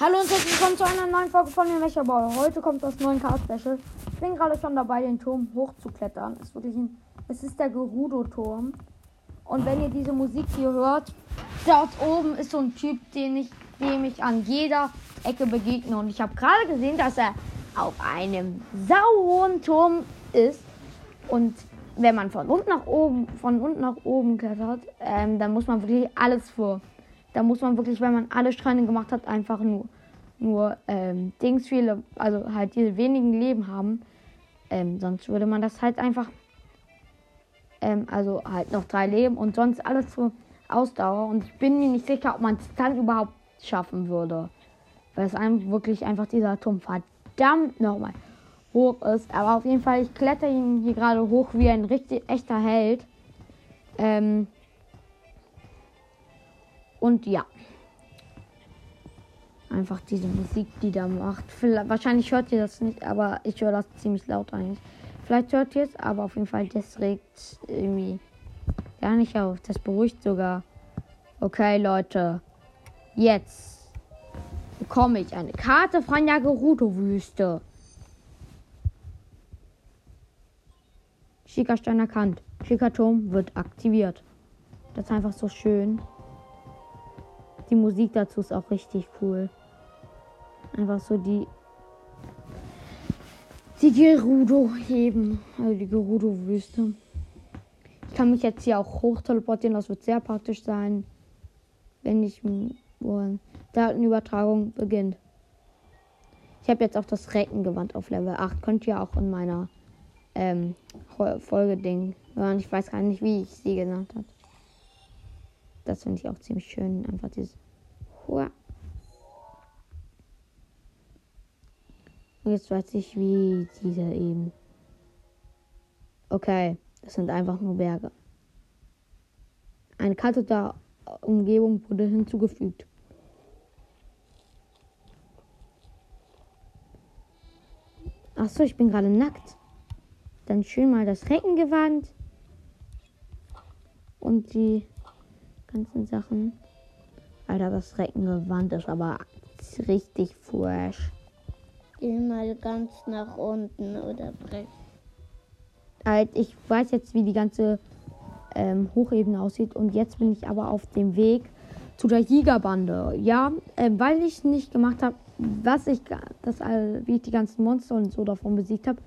Hallo und herzlich willkommen zu einer neuen Folge von den Mecherball. Heute kommt das neue Card-Special. Ich bin gerade schon dabei, den Turm hochzuklettern. Ist wirklich ein, es ist der Gerudo-Turm. Und wenn ihr diese Musik hier hört, dort oben ist so ein Typ, den ich, dem ich an jeder Ecke begegne. Und ich habe gerade gesehen, dass er auf einem sauhohen Turm ist. Und wenn man von unten nach oben, von unten nach oben klettert, ähm, dann muss man wirklich alles vor. Da muss man wirklich, wenn man alle Strände gemacht hat, einfach nur, nur ähm, Dings viele, also halt diese wenigen Leben haben. Ähm, sonst würde man das halt einfach, ähm, also halt noch drei Leben und sonst alles für Ausdauer. Und ich bin mir nicht sicher, ob man es dann überhaupt schaffen würde. Weil es einem wirklich einfach dieser Turm verdammt nochmal hoch ist. Aber auf jeden Fall, ich kletter ihn hier gerade hoch wie ein richtig echter Held. Ähm, und ja. Einfach diese Musik, die da macht. Wahrscheinlich hört ihr das nicht, aber ich höre das ziemlich laut eigentlich. Vielleicht hört ihr es, aber auf jeden Fall, das regt irgendwie gar nicht auf. Das beruhigt sogar. Okay, Leute. Jetzt bekomme ich eine Karte von der Gerudo-Wüste. Schickerstein erkannt. Schickerturm wird aktiviert. Das ist einfach so schön. Die Musik dazu ist auch richtig cool. Einfach so die. Die Gerudo heben. Also die Gerudo-Wüste. Ich kann mich jetzt hier auch hoch teleportieren. Das wird sehr praktisch sein. Wenn ich wollen. Datenübertragung beginnt. Ich habe jetzt auch das Reckengewand auf Level 8. Könnt ihr auch in meiner ähm, Folge-Ding hören. Ich weiß gar nicht, wie ich sie genannt habe. Das finde ich auch ziemlich schön. Einfach dieses. Und jetzt weiß ich, wie diese eben. Okay, das sind einfach nur Berge. Eine Karte der Umgebung wurde hinzugefügt. Achso, ich bin gerade nackt. Dann schön mal das Reckengewand. Und die ganzen Sachen. Alter, das Reckengewand ist aber richtig fresh. Geh mal ganz nach unten oder brech. Halt, ich weiß jetzt, wie die ganze ähm, Hochebene aussieht. Und jetzt bin ich aber auf dem Weg zu der Jägerbande. Ja, äh, weil ich nicht gemacht habe, was ich, das, wie ich die ganzen Monster und so davon besiegt habe,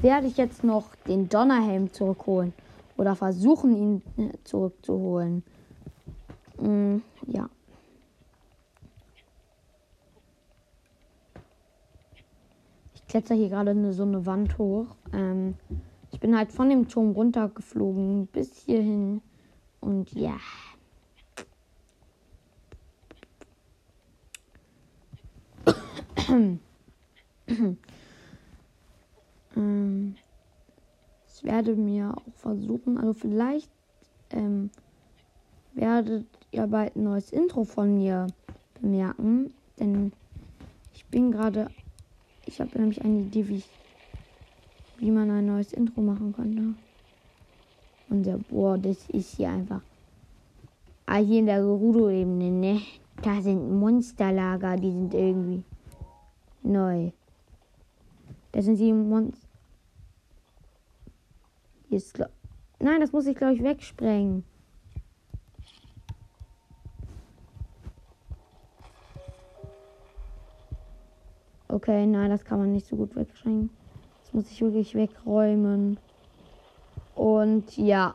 werde ich jetzt noch den Donnerhelm zurückholen. Oder versuchen, ihn äh, zurückzuholen. Mm, ja. Ich kletter hier gerade eine, so eine Wand hoch. Ähm, ich bin halt von dem Turm runtergeflogen bis hierhin. Und ja. ähm, ich werde mir auch versuchen, also vielleicht ähm, werdet ihr bald ein neues Intro von mir bemerken. Denn ich bin gerade. Ich habe nämlich eine Idee, wie, ich, wie man ein neues Intro machen könnte. Und der, boah, das ist hier einfach. Ah, hier in der Gerudo-Ebene, ne? Da sind Monsterlager, die sind irgendwie neu. Das sind die Monster. Nein, das muss ich, glaube ich, wegsprengen. Okay, nein, das kann man nicht so gut wegschränken. Das muss ich wirklich wegräumen. Und ja.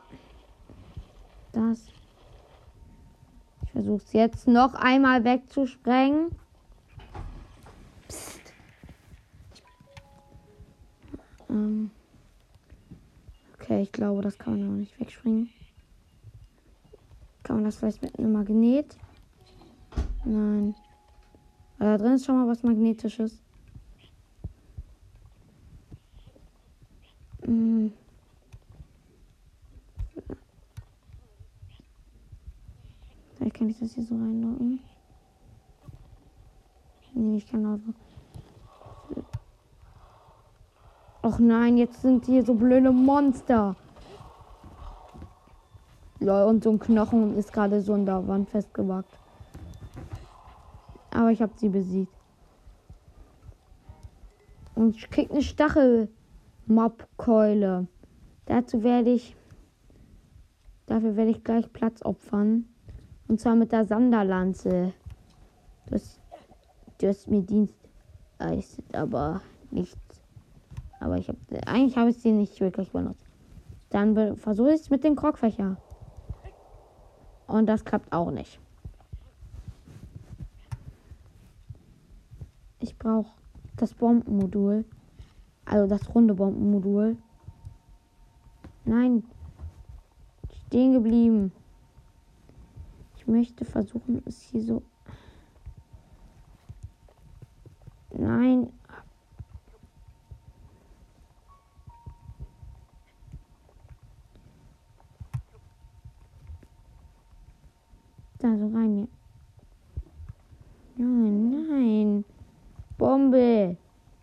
Das. Ich versuche es jetzt noch einmal wegzusprengen. Psst. Ähm. Okay, ich glaube, das kann man noch nicht wegspringen. Kann man das vielleicht mit einem Magnet? Nein. Aber da drin ist schon mal was Magnetisches. Hm. Vielleicht kann ich das hier so reinlocken. Nee, ich kann auch. Ach nein, jetzt sind hier so blöde Monster. Lol, und so ein Knochen ist gerade so in der Wand festgewagt. Aber ich habe sie besiegt. Und ich krieg eine Stachel-Mob-Keule. Dazu werde ich. Dafür werde ich gleich Platz opfern. Und zwar mit der Sanderlanze. Das, das mir Dienst leistet, aber nichts. Aber ich habe eigentlich habe ich sie nicht wirklich benutzt. Dann versuche ich es mit dem Krogfächer. Und das klappt auch nicht. Ich brauche das Bombenmodul. Also das runde Bombenmodul. Nein. Stehen geblieben. Ich möchte versuchen, es hier so. Nein. Da so rein. Ja. Nein, nein. Bombe.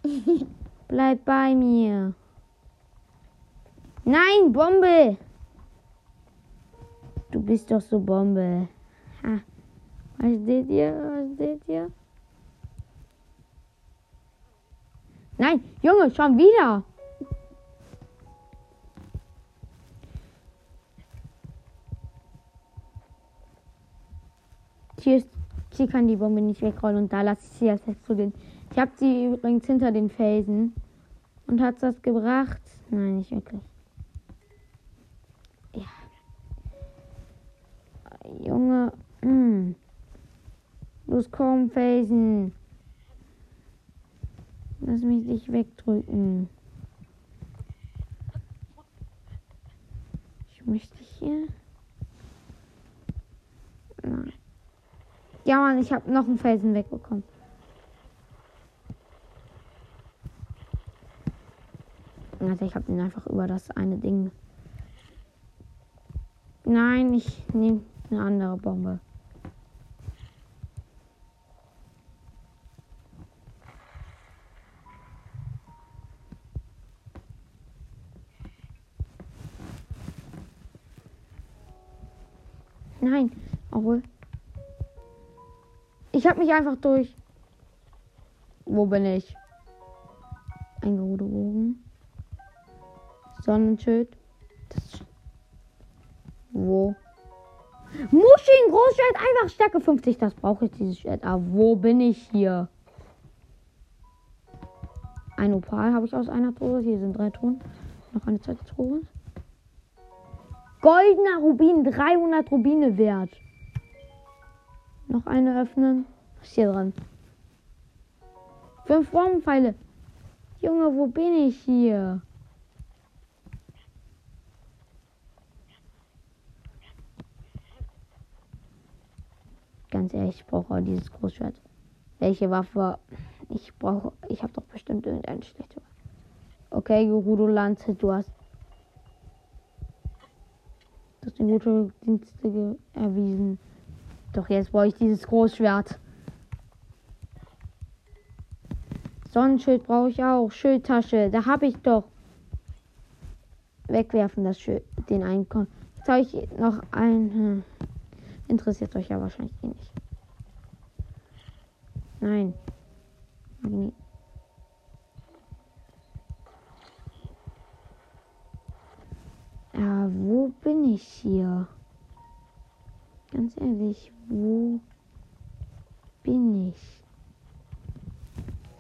Bleib bei mir. Nein, Bombe. Du bist doch so Bombe. Ha. Was seht ihr? Was seht ihr? Nein, Junge, schon wieder. Hier, ist, hier kann die Bombe nicht wegrollen und da lasse ich sie jetzt explodieren. Ich habe sie übrigens hinter den Felsen. Und hat das gebracht? Nein, nicht wirklich. Ja. Junge. Hm. Los komm, Felsen. Lass mich dich wegdrücken. Ich möchte hier. Nein. Ja, Mann, ich habe noch einen Felsen wegbekommen. Also ich habe ihn einfach über das eine Ding. Nein, ich nehme eine andere Bombe. Nein, obwohl. Ich habe mich einfach durch. Wo bin ich? Eingerufen. Sonnenschild. Das wo? Muschin, Großschwert, einfach Stärke 50. Das brauche ich, dieses Schwert. Aber wo bin ich hier? Ein Opal habe ich aus einer Truhe. Hier sind drei Truhen. Noch eine zweite Truhe. Goldener Rubin, 300 Rubine wert. Noch eine öffnen. Was ist hier dran? Fünf Bombenpfeile. Junge, wo bin ich hier? Ganz ehrlich, ich brauche dieses Großschwert. Welche Waffe? Ich brauche. Ich habe doch bestimmt irgendeine schlechte Waffe. Okay, Gerudo Lanze, du hast. Du hast gute Dienste erwiesen. Doch jetzt brauche ich dieses Großschwert. Sonnenschild brauche ich auch. Schildtasche, da habe ich doch. Wegwerfen das Schild, den Einkommen. Jetzt habe ich noch ein. Interessiert euch ja wahrscheinlich eh nicht. Nein. Magni. Ja, wo bin ich hier? Ganz ehrlich, wo bin ich?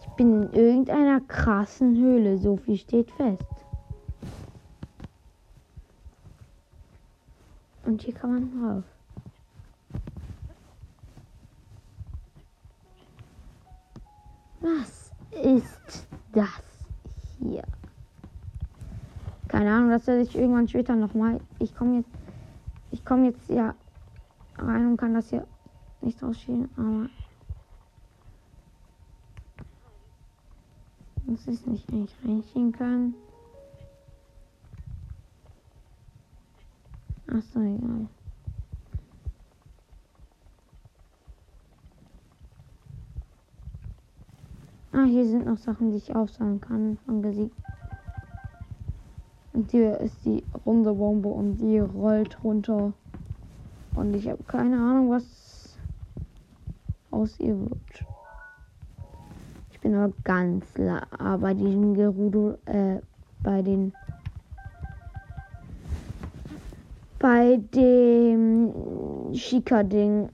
Ich bin in irgendeiner krassen Höhle, so viel steht fest. Und hier kann man drauf. Was ist das hier? Keine Ahnung, dass er sich irgendwann später nochmal. Ich komme jetzt. Ich komme jetzt ja rein und kann das hier nicht rausschieben, aber. Das ist nicht eigentlich reinschieben können. Achso, egal. Ah, hier sind noch Sachen, die ich aufsammeln kann von Gesicht. Und hier ist die runde Bombe und die rollt runter. Und ich habe keine Ahnung, was aus ihr wird. Ich bin aber ganz la bei diesem Gerudo, äh, bei den bei dem Shika-Ding.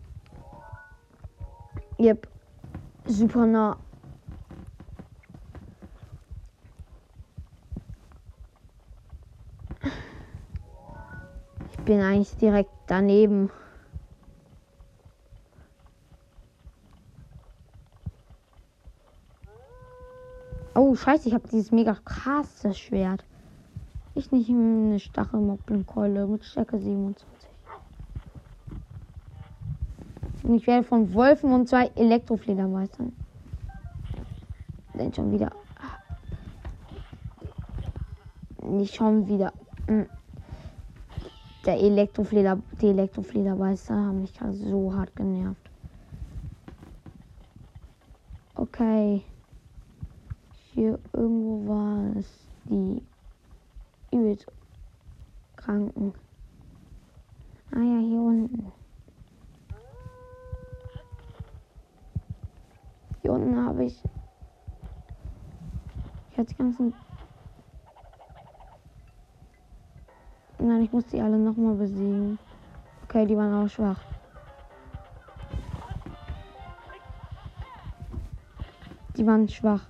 Yep. Super nah. Bin eigentlich direkt daneben. Oh, scheiße, ich habe dieses mega krasse Schwert. Ich nicht eine Stachelmoppenkeule mit Stärke 27. Und ich werde von Wolfen und zwei Elektrofledermeistern. Denn schon wieder. Nicht schon wieder. Hm. Der Elektrofleder, die Elektrofledermeister haben mich gerade so hart genervt. Okay. Hier irgendwo war es die übelst Kranken. Ah ja, hier unten. Hier unten habe ich. Die ganzen. Nein, ich muss die alle nochmal besiegen. Okay, die waren auch schwach. Die waren schwach.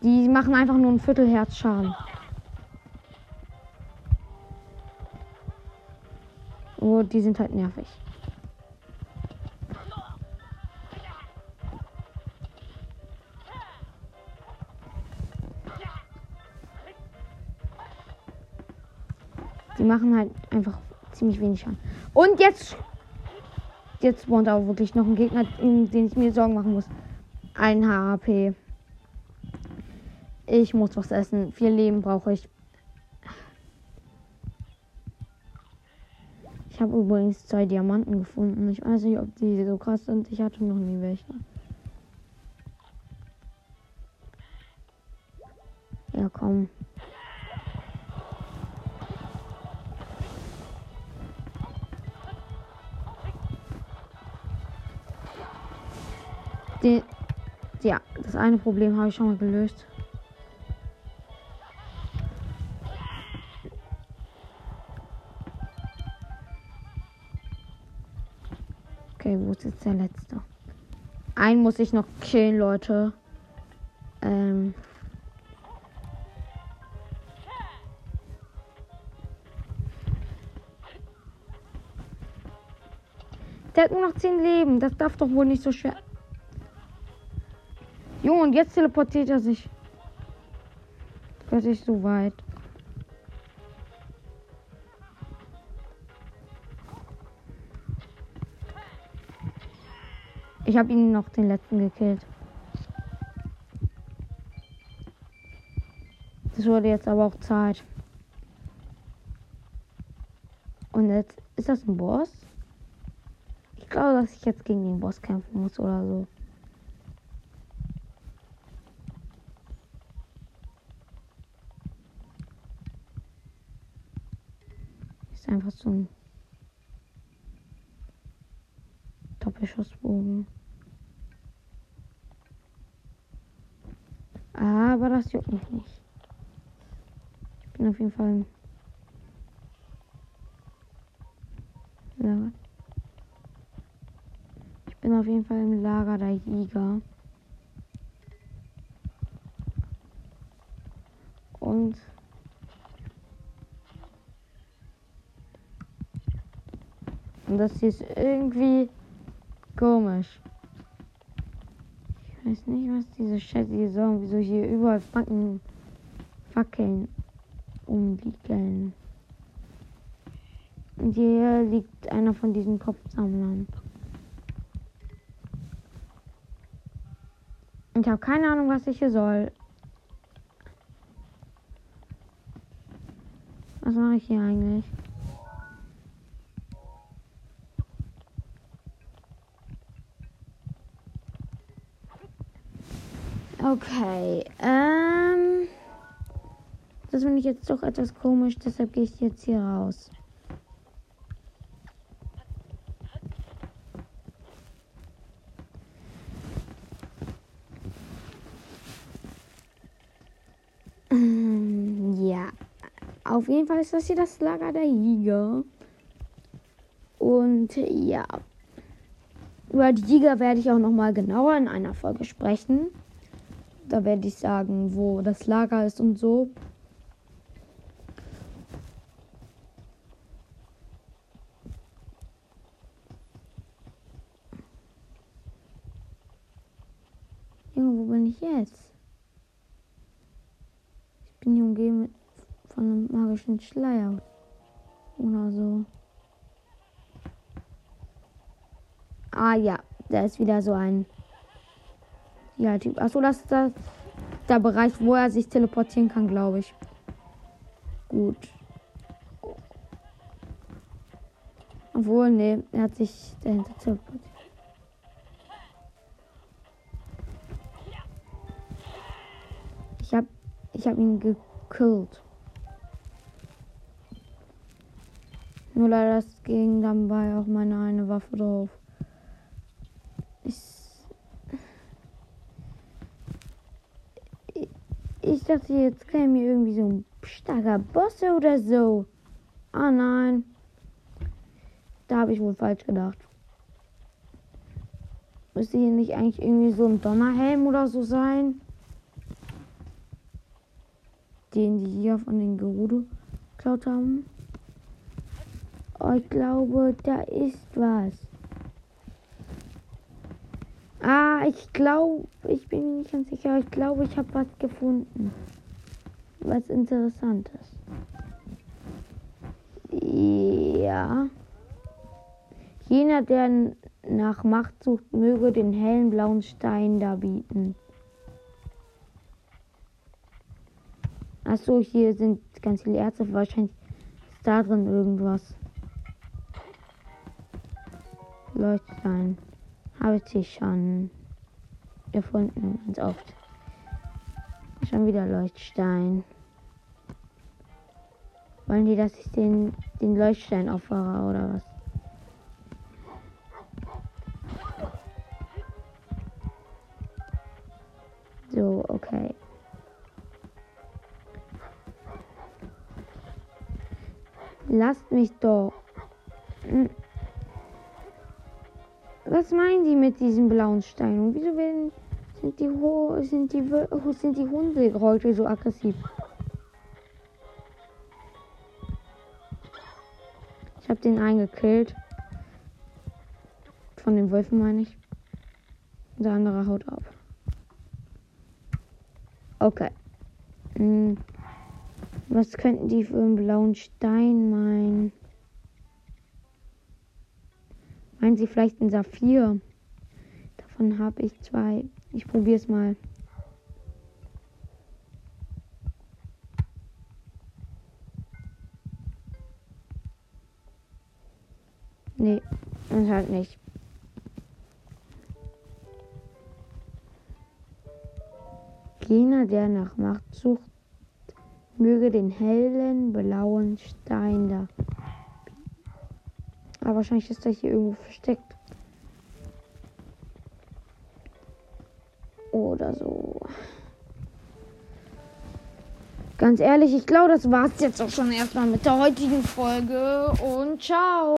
Die machen einfach nur ein Viertelherz Schaden. Oh, die sind halt nervig. Die machen halt einfach ziemlich wenig Schaden. Und jetzt. Jetzt wohnt auch wirklich noch ein Gegner, den ich mir Sorgen machen muss. Ein HP. Ich muss was essen. Vier Leben brauche ich. Ich habe übrigens zwei Diamanten gefunden. Ich weiß nicht, ob die so krass sind. Ich hatte noch nie welche. Ja, komm. Die, ja, das eine Problem habe ich schon mal gelöst. Okay, wo ist jetzt der letzte? Einen muss ich noch killen, Leute. Ähm. Der hat nur noch 10 Leben. Das darf doch wohl nicht so schwer. Junge, und jetzt teleportiert er sich. Das ist so weit. Ich habe ihn noch den letzten gekillt. Das wurde jetzt aber auch Zeit. Und jetzt ist das ein Boss? Ich glaube, dass ich jetzt gegen den Boss kämpfen muss oder so. Einfach so ein Doppelschussbogen. Aber das juckt mich nicht. Ich bin auf jeden Fall Lager. Ich bin auf jeden Fall im Lager der Jäger. Und und das hier ist irgendwie komisch. Ich weiß nicht, was diese Scheiße hier sagen, wieso hier überall fucking Fackeln umliegen. Und hier liegt einer von diesen Kopfsammlern. Ich habe keine Ahnung, was ich hier soll. Was mache ich hier eigentlich? Okay. Ähm. Das finde ich jetzt doch etwas komisch, deshalb gehe ich jetzt hier raus. Ähm, ja, auf jeden Fall ist das hier das Lager der Jäger. Und ja, über die Jäger werde ich auch nochmal genauer in einer Folge sprechen. Da werde ich sagen, wo das Lager ist und so. Junge, wo bin ich jetzt? Ich bin hier umgeben von einem magischen Schleier. Oder so. Ah ja, da ist wieder so ein ja, Typ. Achso, das ist der, der Bereich, wo er sich teleportieren kann, glaube ich. Gut. Obwohl, nee, er hat sich dahinter teleportiert. Ich hab, ich hab ihn gekillt. Nur leider das ging dabei auch meine eine Waffe drauf. Ich dachte, jetzt käme mir irgendwie so ein starker Boss oder so. Ah nein. Da habe ich wohl falsch gedacht. Müsste hier nicht eigentlich irgendwie so ein Donnerhelm oder so sein? Den die hier von den Gerudo geklaut haben. Oh, ich glaube, da ist was. Ah, ich glaube, ich bin mir nicht ganz sicher. Ich glaube, ich habe was gefunden. Was Interessantes. Ja. Jener, der nach Macht sucht, möge den hellen blauen Stein da bieten. Achso, hier sind ganz viele Ärzte. Wahrscheinlich ist da drin irgendwas. Leuchtstein. Habe ich schon gefunden, ganz oft. Schon wieder Leuchtstein. Wollen die, dass ich den, den Leuchtstein opfere oder was? So, okay. Lasst mich doch. Was meinen die mit diesem blauen Stein? Und wieso werden, sind, die, sind, die, sind die Hunde heute so aggressiv? Ich habe den eingekillt. Von den Wölfen meine ich. Der andere haut ab. Okay. Hm. Was könnten die für einen blauen Stein meinen? Meinen Sie vielleicht ein Saphir? Davon habe ich zwei. Ich probiere es mal. Nee, anscheinend nicht. Jener, der nach Macht sucht, möge den hellen blauen Stein da aber wahrscheinlich ist er hier irgendwo versteckt. Oder so. Ganz ehrlich, ich glaube, das war es jetzt auch schon erstmal mit der heutigen Folge. Und ciao.